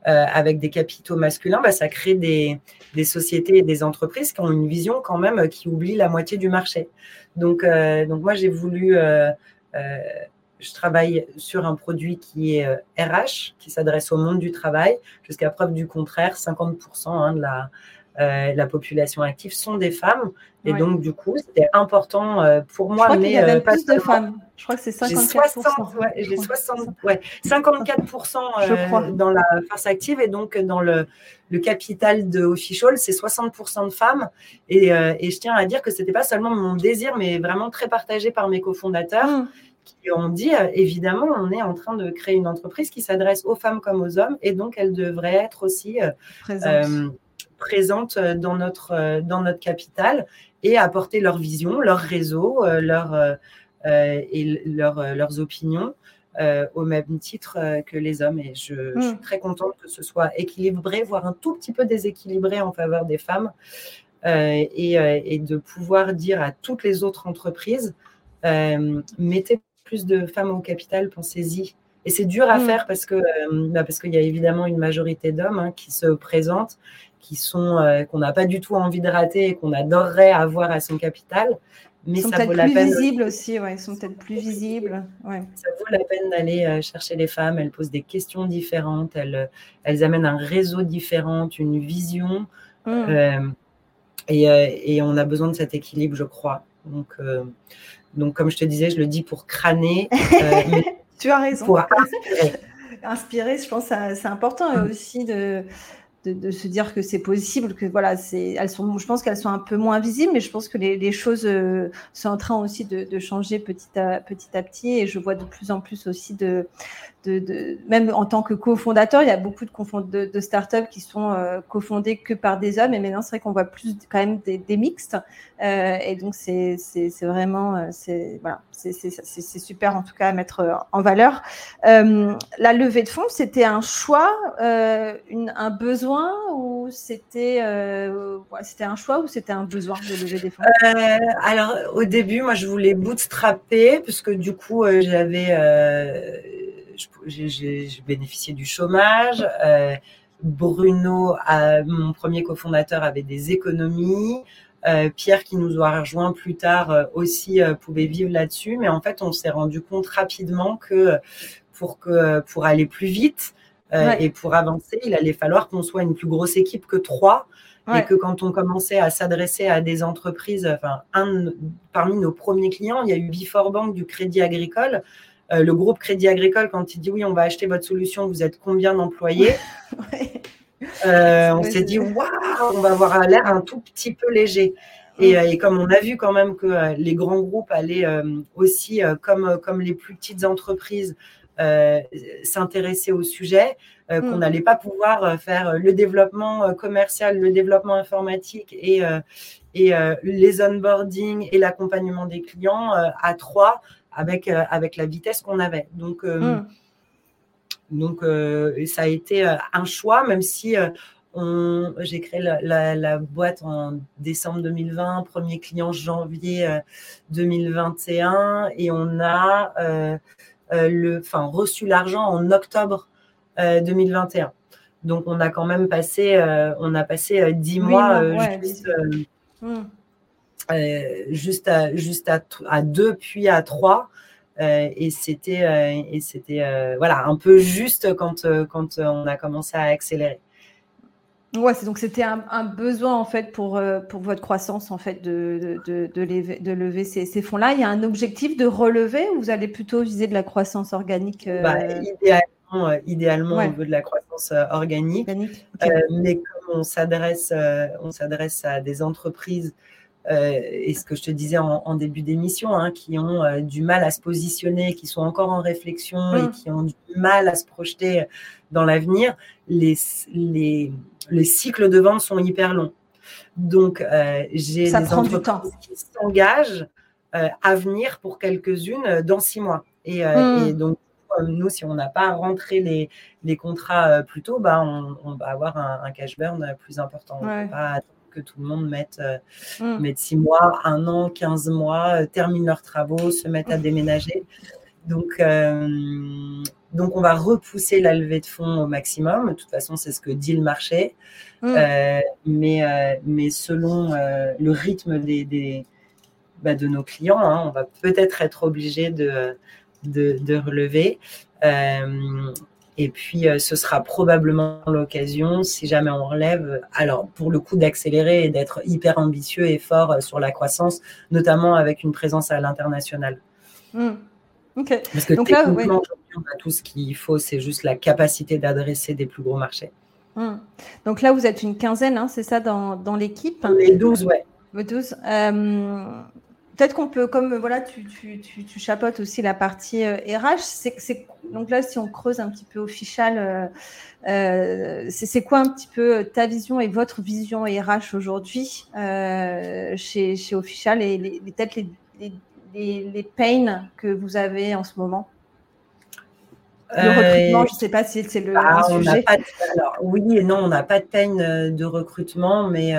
avec des capitaux masculins, bah, ça crée des, des, sociétés et des entreprises qui ont une vision quand même qui oublie la moitié du marché. Donc, donc moi, j'ai voulu je travaille sur un produit qui est RH, euh, qui s'adresse au monde du travail. Jusqu'à preuve du contraire, 50% hein, de la, euh, la population active sont des femmes. Et donc, du coup, c'était important euh, pour moi. Je crois qu'il y avait plus de femmes. Je crois que c'est 54%. J'ai 60, ouais, 54% dans la force active et donc dans le, le capital de Official, c'est 60% de femmes. Et, et, je tiens à dire que ce n'était pas seulement mon désir, mais vraiment très partagé par mes cofondateurs. Mmh qui ont dit, euh, évidemment, on est en train de créer une entreprise qui s'adresse aux femmes comme aux hommes, et donc elle devrait être aussi euh, présente, euh, dans, notre, dans notre capital et apporter leur vision, leur réseau, leur, et leur, leurs opinions. au même titre que les hommes. Et je, suis mm. très contente que ce soit équilibré, voire un tout petit peu déséquilibré en faveur des femmes, et, et, de pouvoir dire à toutes les autres entreprises, mettez plus de femmes au capital, pensez-y. Et c'est dur à mm. faire parce que euh, bah, parce qu'il y a évidemment une majorité d'hommes hein, qui se présentent, qui sont euh, qu'on n'a pas du tout envie de rater et qu'on adorerait avoir à son capital. Mais ils sont ça vaut la plus peine visibles aussi, ouais, ils sont peut-être plus visibles. Ouais. Ça vaut la peine d'aller euh, chercher les femmes. Elles posent des questions différentes, elles, elles amènent un réseau différent, une vision. Mm. et, et, on a besoin de cet équilibre, je crois. Donc, donc, comme je te disais, je le dis pour crâner. *laughs* tu as raison. Pour inspirer. *laughs* inspirer, je pense que c'est important mm. aussi de, de, se dire que c'est possible, que voilà, c'est, elles sont, je pense qu'elles sont un peu moins visibles, mais je pense que les, choses euh, sont en train aussi de, de, changer petit à, petit à petit, et je vois de plus en plus aussi de, de, même en tant que cofondateur, il y a beaucoup de, de, startups qui sont euh, cofondées que par des hommes. Et maintenant, c'est vrai qu'on voit plus quand même des, des mixtes. Euh, et donc, c'est vraiment, euh, c'est voilà, c'est super en tout cas à mettre euh, en valeur. Euh, la levée de fonds, c'était un choix, une, un besoin ou c'était c'était un choix ou c'était un besoin de lever des fonds? Alors, au début, moi, je voulais bootstrapper puisque du coup, j'avais j'ai bénéficié du chômage. Euh, Bruno, mon premier cofondateur, avait des économies. Euh, Pierre, qui nous a rejoint plus tard, euh, aussi pouvait vivre là-dessus. Mais en fait, on s'est rendu compte rapidement que pour, que, pour aller plus vite et pour avancer, il allait falloir qu'on soit une plus grosse équipe que trois. Et que quand on commençait à s'adresser à des entreprises, enfin, un, parmi nos premiers clients, il y a eu Before Bank du Crédit Agricole. Euh, le groupe Crédit Agricole, quand il dit oui, on va acheter votre solution, vous êtes combien d'employés *laughs* euh, On s'est dit waouh, on va avoir l'air un tout petit peu léger. Et, euh, comme on a vu quand même que les grands groupes allaient aussi, comme, comme les plus petites entreprises, s'intéresser au sujet, qu'on mm. n'allait pas pouvoir faire le développement commercial, le développement informatique et, et les onboarding et l'accompagnement des clients à trois avec, euh, avec la vitesse qu'on avait. Donc, euh, hmm. donc euh, ça a été un choix, même si j'ai créé la, boîte en décembre 2020, premier client janvier 2021, et on a le, enfin, reçu l'argent en octobre 2021. Donc on a quand même passé, on a passé dix mois, juste, hmm. Euh, juste à, juste à, à, deux puis à trois. Euh, et c'était euh, et c'était voilà un peu juste quand quand on a commencé à accélérer. Ouais, donc c'était un, un, besoin en fait pour, pour votre croissance en fait de, de, de, lever, de lever ces, ces fonds-là. Il y a un objectif de relever ou vous allez plutôt viser de la croissance organique bah, Idéalement, idéalement au niveau de la croissance organique. mais comme on s'adresse on s'adresse à des entreprises et ce que je te disais en, début d'émission, hein, qui ont euh, du mal à se positionner, qui sont encore en réflexion et mm. qui ont du mal à se projeter dans l'avenir, les, les, les, cycles de vente sont hyper longs. Donc, euh, j'ai des entreprises qui s'engagent à venir pour quelques-unes dans six mois. Et, mm. et donc, nous, si on n'a pas rentré les, les contrats plus tôt, bah, on, on, va avoir un, un cash burn plus important. On pas que tout le monde mette, euh, mm. six mois, un an, 15 mois, euh, termine leurs travaux, se mettent à déménager. Donc, euh, Donc, on va repousser la levée de fonds au maximum. De toute façon, c'est ce que dit le marché. Mm. mais, mais selon le rythme des, bah, de nos clients, hein, on va peut-être être obligé de, de, relever. Et puis, euh, ce sera probablement l'occasion, si jamais on relève, alors pour le coup d'accélérer et d'être hyper ambitieux et fort euh, sur la croissance, notamment avec une présence à l'international. Hmm. Parce que Donc là, on a tout ce qu'il faut, c'est juste la capacité d'adresser des plus gros marchés. Hmm. Donc là, vous êtes une quinzaine, hein, c'est ça, dans, dans l'équipe? On est 12, ouais. 12. Euh, Peut-être qu'on peut, comme voilà, tu, tu, tu, tu, chapeautes aussi la partie RH. Euh, c'est, donc là, si on creuse un petit peu au fichal, euh, euh, c'est, quoi un petit peu ta vision et votre vision RH aujourd'hui chez, chez Official et les, peut-être les, les, les, pains que vous avez en ce moment? Le recrutement, je ne sais pas si c'est le ah, sujet. alors, oui et non, on n'a pas de pain de recrutement, mais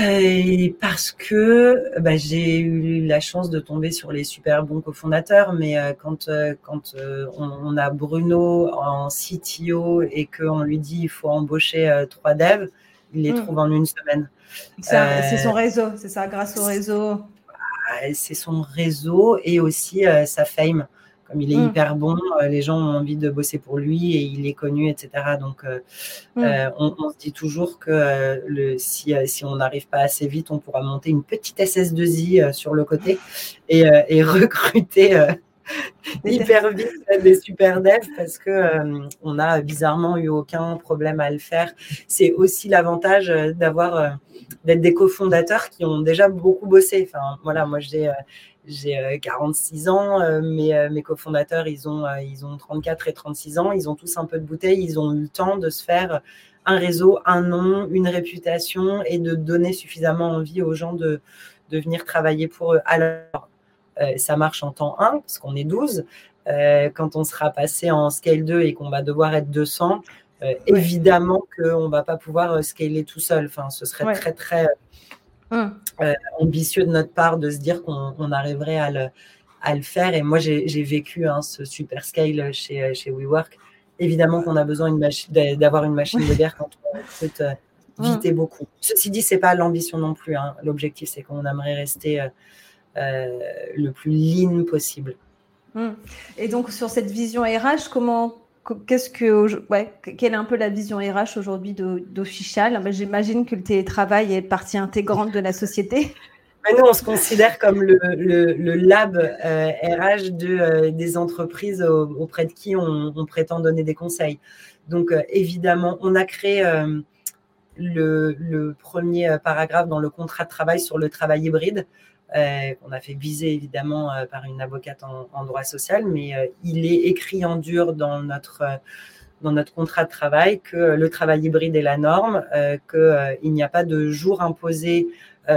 et parce que bah, j'ai eu la chance de tomber sur les super bons cofondateurs, mais euh, quand, euh, quand euh, on, a Bruno en CTO et qu'on lui dit il faut embaucher trois devs, il les hmm. trouve en une semaine. C'est son réseau, c'est ça, grâce au réseau. Bah, c'est son réseau et aussi sa fame comme il est mm. hyper bon, euh, les gens ont envie de bosser pour lui et il est connu, etc. Donc, euh, mm. euh, on, se dit toujours que le, si, si on n'arrive pas assez vite, on pourra monter une petite SS2I sur le côté *laughs* et, et recruter *laughs* hyper vite des super devs parce que on a bizarrement eu aucun problème à le faire. C'est aussi l'avantage d'avoir d'être des cofondateurs qui ont déjà beaucoup bossé. Enfin voilà, moi j'ai j'ai 46 euh, ans, euh, euh, mes cofondateurs, ils ont, ils ont 34 et 36 ans. Ils ont tous un peu de bouteille. Ils ont eu le temps de se faire un réseau, un nom, une réputation et de donner suffisamment envie aux gens de, de venir travailler pour eux. Alors, ça marche en temps 1 parce qu'on est 12. quand on sera passé en scale 2 et qu'on va devoir être 200, évidemment qu'on ne va pas pouvoir scaler tout seul. Enfin, ce serait très, très Hum. Euh, ambitieux de notre part de se dire qu'on arriverait à le, à le, faire. Et moi, j'ai vécu hein, ce super scale chez, chez WeWork. Évidemment qu'on a besoin d'avoir une machine de guerre quand on recrute euh, vite et beaucoup. Ceci dit, c'est pas l'ambition non plus. Hein. L'objectif, c'est qu'on aimerait rester euh, le plus lean possible. Hum. Et donc, sur cette vision RH, comment qu'est-ce que, ouais, quelle est un peu la vision RH aujourd'hui d'Official? J'imagine que le télétravail est partie intégrante de la société. *laughs* nous, on se considère comme le, le, lab euh, RH euh, des entreprises auprès de qui on, prétend donner des conseils. Donc, euh, évidemment, on a créé le, le, premier paragraphe dans le contrat de travail sur le travail hybride. Euh, qu'on a fait viser évidemment euh, par une avocate en, droit social, mais euh, il est écrit en dur dans notre dans notre contrat de travail que le travail hybride est la norme, qu'il n'y a pas de jour imposé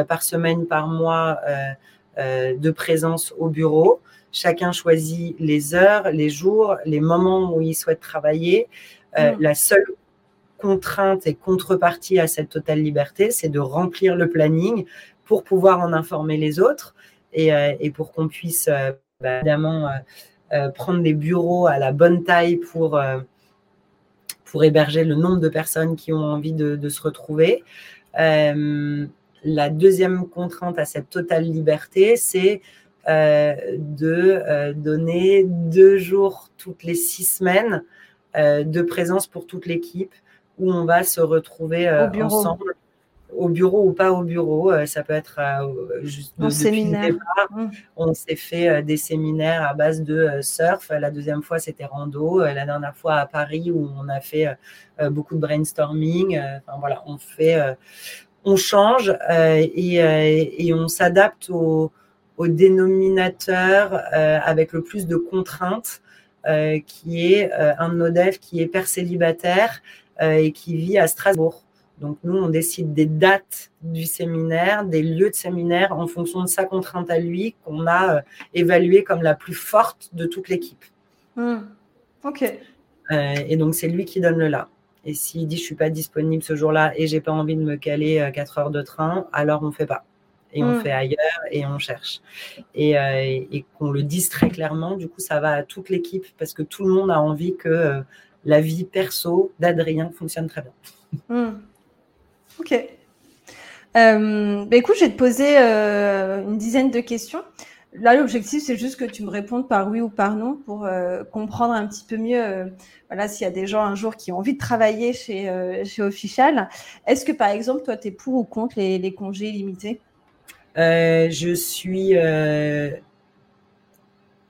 par semaine, par mois de présence au bureau. Chacun choisit les heures, les jours, les moments où il souhaite travailler. Mmh. La seule contrainte et contrepartie à cette totale liberté, c'est de remplir le planning pour pouvoir en informer les autres et, euh, pour qu'on puisse euh, bah, évidemment euh, prendre des bureaux à la bonne taille pour, pour héberger le nombre de personnes qui ont envie de, se retrouver. la deuxième contrainte à cette totale liberté, c'est de donner deux jours toutes les six semaines de présence pour toute l'équipe où on va se retrouver ensemble au bureau ou pas au bureau. Euh, ça peut être euh, juste en séminaire. Mmh. On s'est fait euh, des séminaires à base de surf. La deuxième fois, c'était rando. La dernière fois à Paris où on a fait beaucoup de brainstorming. Enfin voilà, on fait, on change et, on s'adapte au, au, dénominateur avec le plus de contraintes. qui est un de nos devs qui est père célibataire et qui vit à Strasbourg. Donc nous, on décide des dates du séminaire, des lieux de séminaire en fonction de sa contrainte à lui qu'on a euh, évalué comme la plus forte de toute l'équipe. Hmm. Ok. Euh, et donc c'est lui qui donne le là. Et s'il dit je suis pas disponible ce jour-là et j'ai pas envie de me caler 4 euh, heures de train, alors on fait pas. et on mm. fait ailleurs et on cherche. Et, et, qu'on le dise très clairement, du coup, ça va à toute l'équipe parce que tout le monde a envie que la vie perso d'Adrien fonctionne très bien. Mm. Ok. Euh, bah, écoute, je vais te poser euh, une dizaine de questions. Là, l'objectif, c'est juste que tu me répondes par oui ou par non pour euh, comprendre un petit peu mieux voilà, s'il y a des gens un jour qui ont envie de travailler chez, chez Official. Est-ce que, par exemple, toi, tu es pour ou contre les, les congés limités Je suis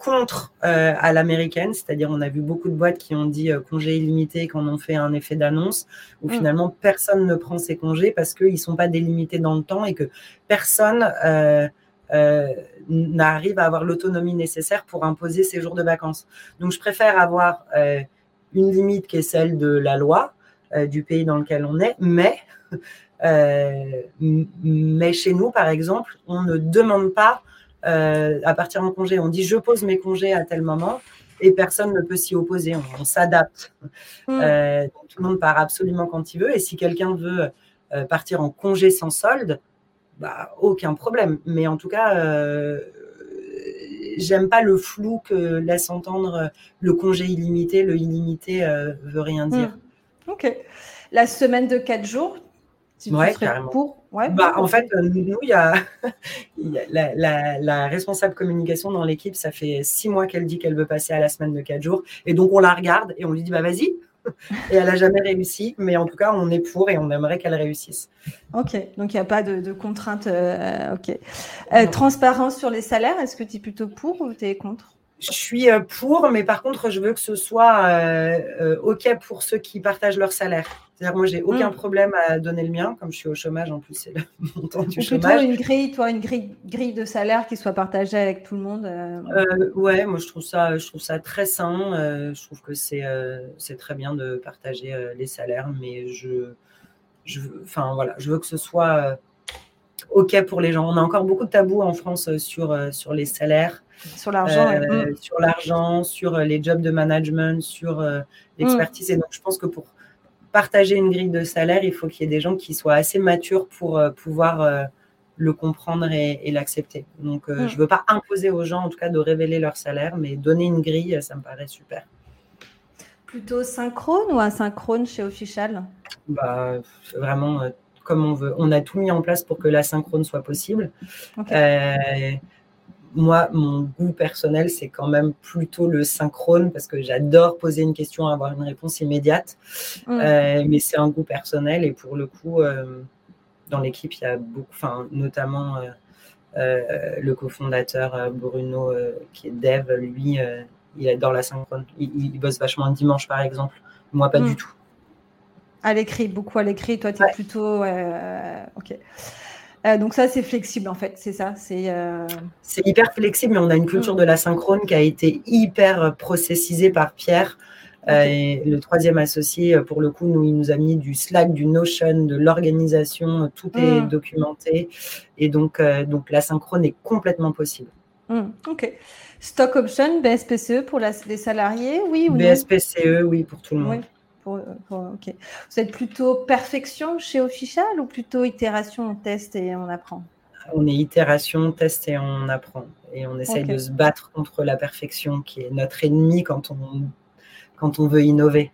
contre euh, à l'américaine, c'est-à-dire on a vu beaucoup de boîtes qui ont dit euh, congés illimités quand on fait un effet d'annonce, où mm. finalement personne ne prend ses congés parce qu'ils ne sont pas délimités dans le temps et que personne euh, n'arrive à avoir l'autonomie nécessaire pour imposer ses jours de vacances. Donc je préfère avoir une limite qui est celle de la loi du pays dans lequel on est, mais mais chez nous, par exemple, on ne demande pas euh, à partir en congé. On dit je pose mes congés à tel moment et personne ne peut s'y opposer. On, s'adapte. Mm. Euh, tout le monde part absolument quand il veut. Et si quelqu'un veut euh, partir en congé sans solde, bah, aucun problème. Mais en tout cas, j'aime pas le flou que laisse entendre le congé illimité. Le illimité veut rien dire. Mm. Ok. La semaine de quatre jours, tu ouais, carrément. Pour? Bah, en fait, euh, nous, il y a, *laughs* la, responsable communication dans l'équipe, ça fait six mois qu'elle dit qu'elle veut passer à la semaine de quatre jours. Et donc, on la regarde et on lui dit, bah vas-y. Et elle n'a jamais réussi, mais en tout cas, on est pour et on aimerait qu'elle réussisse. Ok, donc il n'y a pas de, contraintes. Euh, ok. Euh, transparence sur les salaires, est-ce que tu es plutôt pour ou tu es contre? Je suis pour, mais par contre, je veux que ce soit OK pour ceux qui partagent leur salaire. C'est-à-dire, moi, j'ai aucun mm. problème à donner le mien, comme je suis au chômage, en plus, c'est le *laughs* montant du Ou chômage. une grille, toi, une grille, grille, de salaire qui soit partagée avec tout le monde. Euh... euh ouais, moi, je trouve ça, je trouve ça très sain. Euh, je trouve que c'est, euh, c'est très bien de partager les salaires, mais je, je, enfin, voilà, je veux que ce soit OK pour les gens. On a encore beaucoup de tabous en France sur, sur les salaires. Sur l'argent. Mm. Sur l'argent, sur les jobs de management, sur l'expertise. Et donc, je pense que pour partager une grille de salaire, il faut qu'il y ait des gens qui soient assez matures pour euh, pouvoir euh, le comprendre et, l'accepter. Donc, euh, je ne veux pas imposer aux gens, en tout cas, de révéler leur salaire, mais donner une grille, ça me paraît super. Plutôt synchrone ou asynchrone chez Official? Bah, Vraiment, comme on veut. On a tout mis en place pour que l'asynchrone soit possible moi, mon goût personnel, c'est quand même plutôt le synchrone parce que j'adore poser une question, avoir une réponse immédiate. Mm. Euh, mais c'est un goût personnel et pour le coup, euh, dans l'équipe, il y a beaucoup, enfin, notamment euh, le cofondateur Bruno, qui est dev, lui, il adore la synchrone. Il, bosse vachement un dimanche, par exemple. Moi, pas du mm. tout. À l'écrit, beaucoup à l'écrit. Toi, tu es plutôt. ok. Euh, donc ça, c'est flexible en fait, c'est ça. C'est euh, hyper flexible, mais on a une culture de la synchrone qui a été hyper processisée par Pierre. Euh, le troisième associé, pour le coup, nous, il nous a mis du Slack, du Notion, de l'organisation, tout est mm. documenté. Et donc, donc la synchrone est complètement possible. Mm. ok. Stock option, BSPCE pour les salariés, oui ou BSPCE, oui, pour tout le monde. Vous êtes plutôt perfection chez Official ou plutôt itération, on teste et on apprend? On est itération, on teste et on apprend. Et on essaye de se battre contre la perfection qui est notre ennemi quand on, quand on veut innover.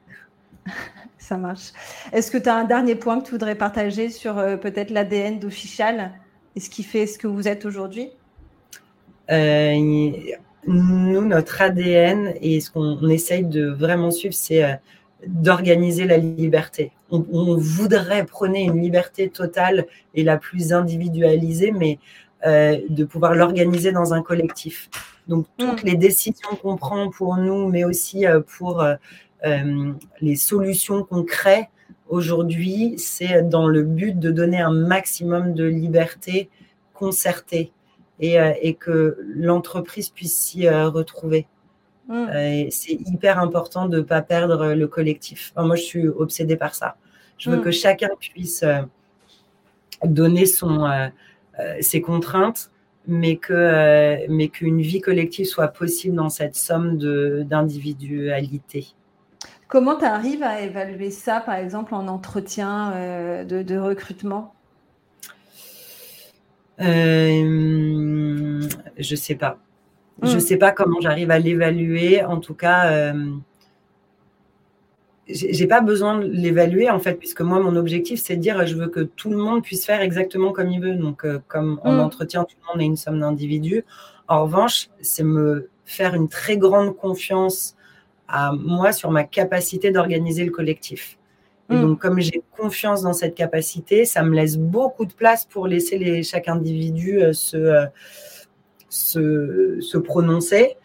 *laughs* Ça marche. Est-ce que tu as un dernier point que tu voudrais partager sur euh, peut-être l'ADN d'Official? Et ce qui fait ce que vous êtes aujourd'hui? Euh, Nous, notre ADN et ce qu'on essaye de vraiment suivre, c'est euh, d'organiser la liberté. On, voudrait prôner une liberté totale et la plus individualisée, mais euh, de pouvoir l'organiser dans un collectif. Donc toutes mm. les décisions qu'on prend pour nous, mais aussi euh, pour euh, les solutions qu'on crée aujourd'hui, c'est dans le but de donner un maximum de liberté concertée et, et que l'entreprise puisse s'y retrouver. Mm. Euh, c'est hyper important de ne pas perdre le collectif. moi, je suis obsédée par ça. Je veux mm. que chacun puisse euh, donner son, euh, ses contraintes, mais que mais qu'une vie collective soit possible dans cette somme d'individualité. Comment tu arrives à évaluer ça, par exemple, en entretien de, de recrutement? Euh, Je sais pas. Je ne hmm. sais pas comment j'arrive à l'évaluer. En tout cas, euh, j'ai pas besoin de l'évaluer en fait, puisque moi, mon objectif, c'est de dire je veux que tout le monde puisse faire exactement comme il veut. Donc, euh, comme en hmm. entretien, tout le monde est une somme d'individus. En revanche, c'est me faire une très grande confiance à moi sur ma capacité d'organiser le collectif. Et hmm. donc, comme j'ai confiance dans cette capacité, ça me laisse beaucoup de place pour laisser les, chaque individu euh, se, euh, se, se, prononcer.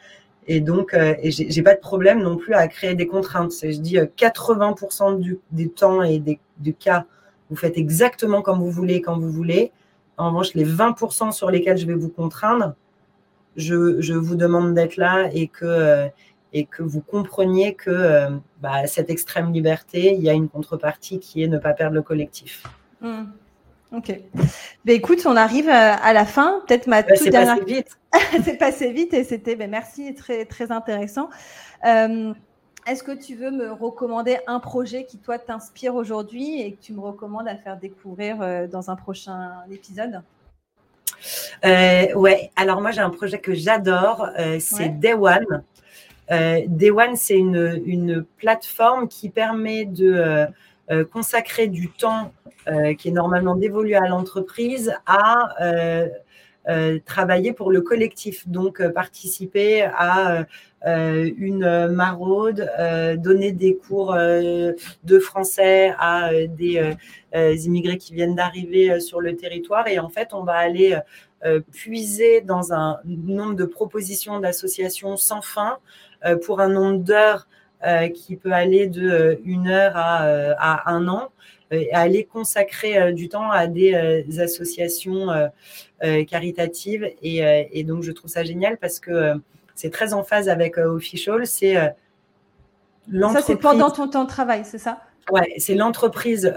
Et donc, euh, j'ai pas de problème non plus à créer des contraintes. Je dis 80% du, des temps et des, du cas, vous faites exactement comme vous voulez, quand vous voulez. En revanche, les 20% sur lesquels je vais vous contraindre, je, je vous demande d'être là et que, et que vous compreniez que euh, bah, cette extrême liberté, il y a une contrepartie qui est ne pas perdre le collectif. Hmm. Ok. Ben, écoute, on arrive à, la fin. Peut-être ma toute dernière. Passé vite. *laughs* c'est passé vite et c'était. Ben, merci, très très intéressant. Euh, est-ce que tu veux me recommander un projet qui toi t'inspire aujourd'hui et que tu me recommandes à faire découvrir euh, dans un prochain épisode? Euh, Ouais. Alors moi j'ai un projet que j'adore. c'est Day One. Euh, Day One, c'est une, plateforme qui permet de euh, euh, consacrer du temps qui est normalement dévolu à l'entreprise à travailler pour le collectif, donc participer à une maraude, donner des cours de français à des immigrés qui viennent d'arriver sur le territoire. Et en fait, on va aller puiser dans un nombre de propositions d'associations sans fin euh, pour un nombre d'heures euh, qui peut aller de euh, une heure à, à un an aller consacrer du temps à des associations caritatives. Et, et, donc, je trouve ça génial parce que c'est très en phase avec Official. C'est l'entreprise. Ça, c'est pendant ton temps de travail, c'est ça? Ouais, c'est l'entreprise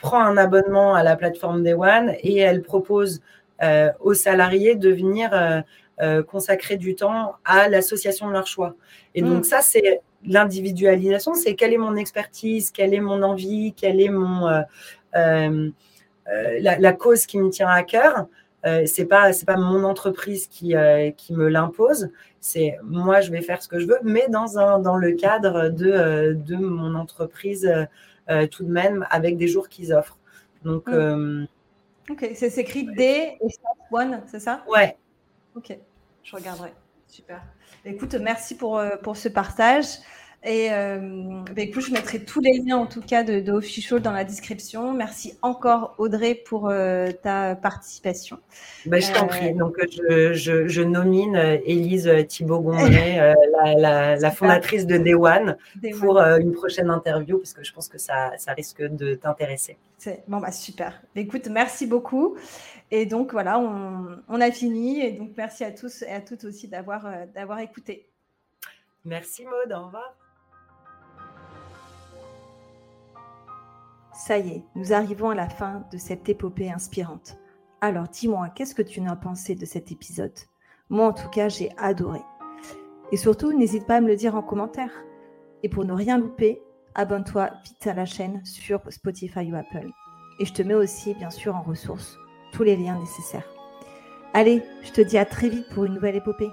prend un abonnement à la plateforme Day One et elle propose aux salariés de venir euh, consacrer du temps à l'association de leur choix. Et donc mm. ça, c'est l'individualisation, c'est quelle est mon expertise, quelle est mon envie, quelle est mon euh, euh, la, cause qui me tient à cœur. c'est pas c'est pas mon entreprise qui qui me l'impose. C'est moi, je vais faire ce que je veux, mais dans un dans le cadre de de mon entreprise tout de même avec des jours qu'ils offrent. Donc mm. Ok, c'est écrit D et One, c'est ça? Ouais, Ok, je regarderai. Super. Écoute, merci pour, euh, ce partage. Et euh, bah, écoute, je mettrai tous les liens en tout cas de, de Official dans la description. Merci encore Audrey pour euh, ta participation. Bah, je t'en prie. Donc je, je, je nomine Élise Thibault-Gondré, *laughs* la, la, fondatrice de Day One, pour une prochaine interview parce que je pense que ça, ça risque de t'intéresser. Bon, bah super. Écoute, merci beaucoup. Et donc voilà, on, a fini. Et donc merci à tous et à toutes aussi d'avoir euh, d'avoir écouté. Merci Maud, au revoir. Ça y est, nous arrivons à la fin de cette épopée inspirante. Alors dis-moi, qu'est-ce que tu en as pensé de cet épisode? Moi en tout cas, j'ai adoré. Et surtout, n'hésite pas à me le dire en commentaire. Et pour ne rien louper, abonne-toi vite à la chaîne sur Spotify ou Apple. Et je te mets aussi, bien sûr, en ressources tous les liens nécessaires. Allez, je te dis à très vite pour une nouvelle épopée.